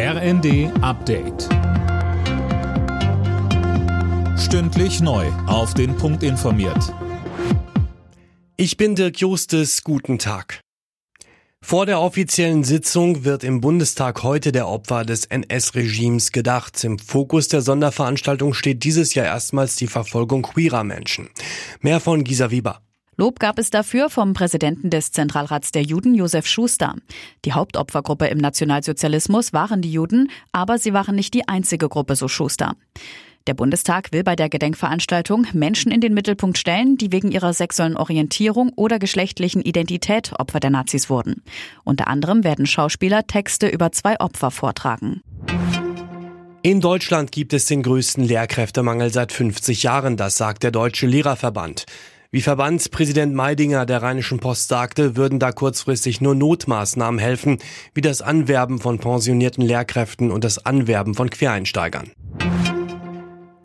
RND Update. Stündlich neu. Auf den Punkt informiert. Ich bin Dirk Justes. Guten Tag. Vor der offiziellen Sitzung wird im Bundestag heute der Opfer des NS-Regimes gedacht. Im Fokus der Sonderveranstaltung steht dieses Jahr erstmals die Verfolgung queerer Menschen. Mehr von Gisa Wieber. Lob gab es dafür vom Präsidenten des Zentralrats der Juden, Josef Schuster. Die Hauptopfergruppe im Nationalsozialismus waren die Juden, aber sie waren nicht die einzige Gruppe, so Schuster. Der Bundestag will bei der Gedenkveranstaltung Menschen in den Mittelpunkt stellen, die wegen ihrer sexuellen Orientierung oder geschlechtlichen Identität Opfer der Nazis wurden. Unter anderem werden Schauspieler Texte über zwei Opfer vortragen. In Deutschland gibt es den größten Lehrkräftemangel seit 50 Jahren, das sagt der Deutsche Lehrerverband. Wie Verbandspräsident Meidinger der Rheinischen Post sagte, würden da kurzfristig nur Notmaßnahmen helfen, wie das Anwerben von pensionierten Lehrkräften und das Anwerben von Quereinsteigern.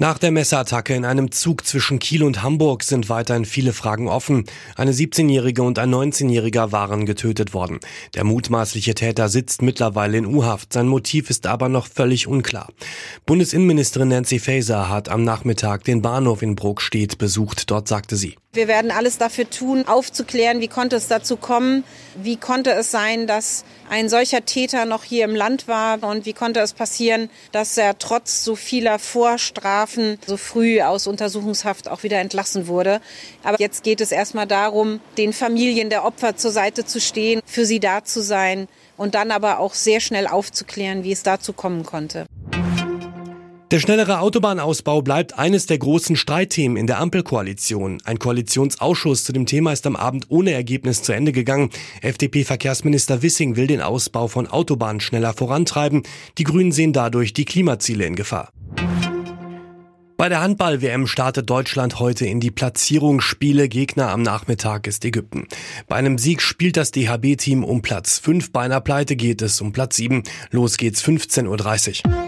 Nach der Messerattacke in einem Zug zwischen Kiel und Hamburg sind weiterhin viele Fragen offen. Eine 17-Jährige und ein 19-Jähriger waren getötet worden. Der mutmaßliche Täter sitzt mittlerweile in U-Haft. Sein Motiv ist aber noch völlig unklar. Bundesinnenministerin Nancy Faeser hat am Nachmittag den Bahnhof in Bruckstedt besucht. Dort sagte sie, wir werden alles dafür tun, aufzuklären, wie konnte es dazu kommen, wie konnte es sein, dass ein solcher Täter noch hier im Land war und wie konnte es passieren, dass er trotz so vieler Vorstrafen so früh aus Untersuchungshaft auch wieder entlassen wurde. Aber jetzt geht es erstmal darum, den Familien der Opfer zur Seite zu stehen, für sie da zu sein und dann aber auch sehr schnell aufzuklären, wie es dazu kommen konnte. Der schnellere Autobahnausbau bleibt eines der großen Streitthemen in der Ampelkoalition. Ein Koalitionsausschuss zu dem Thema ist am Abend ohne Ergebnis zu Ende gegangen. FDP-Verkehrsminister Wissing will den Ausbau von Autobahnen schneller vorantreiben. Die Grünen sehen dadurch die Klimaziele in Gefahr. Bei der Handball-WM startet Deutschland heute in die Platzierungsspiele. Gegner am Nachmittag ist Ägypten. Bei einem Sieg spielt das DHB-Team um Platz 5. Bei einer Pleite geht es um Platz 7. Los geht's 15.30 Uhr.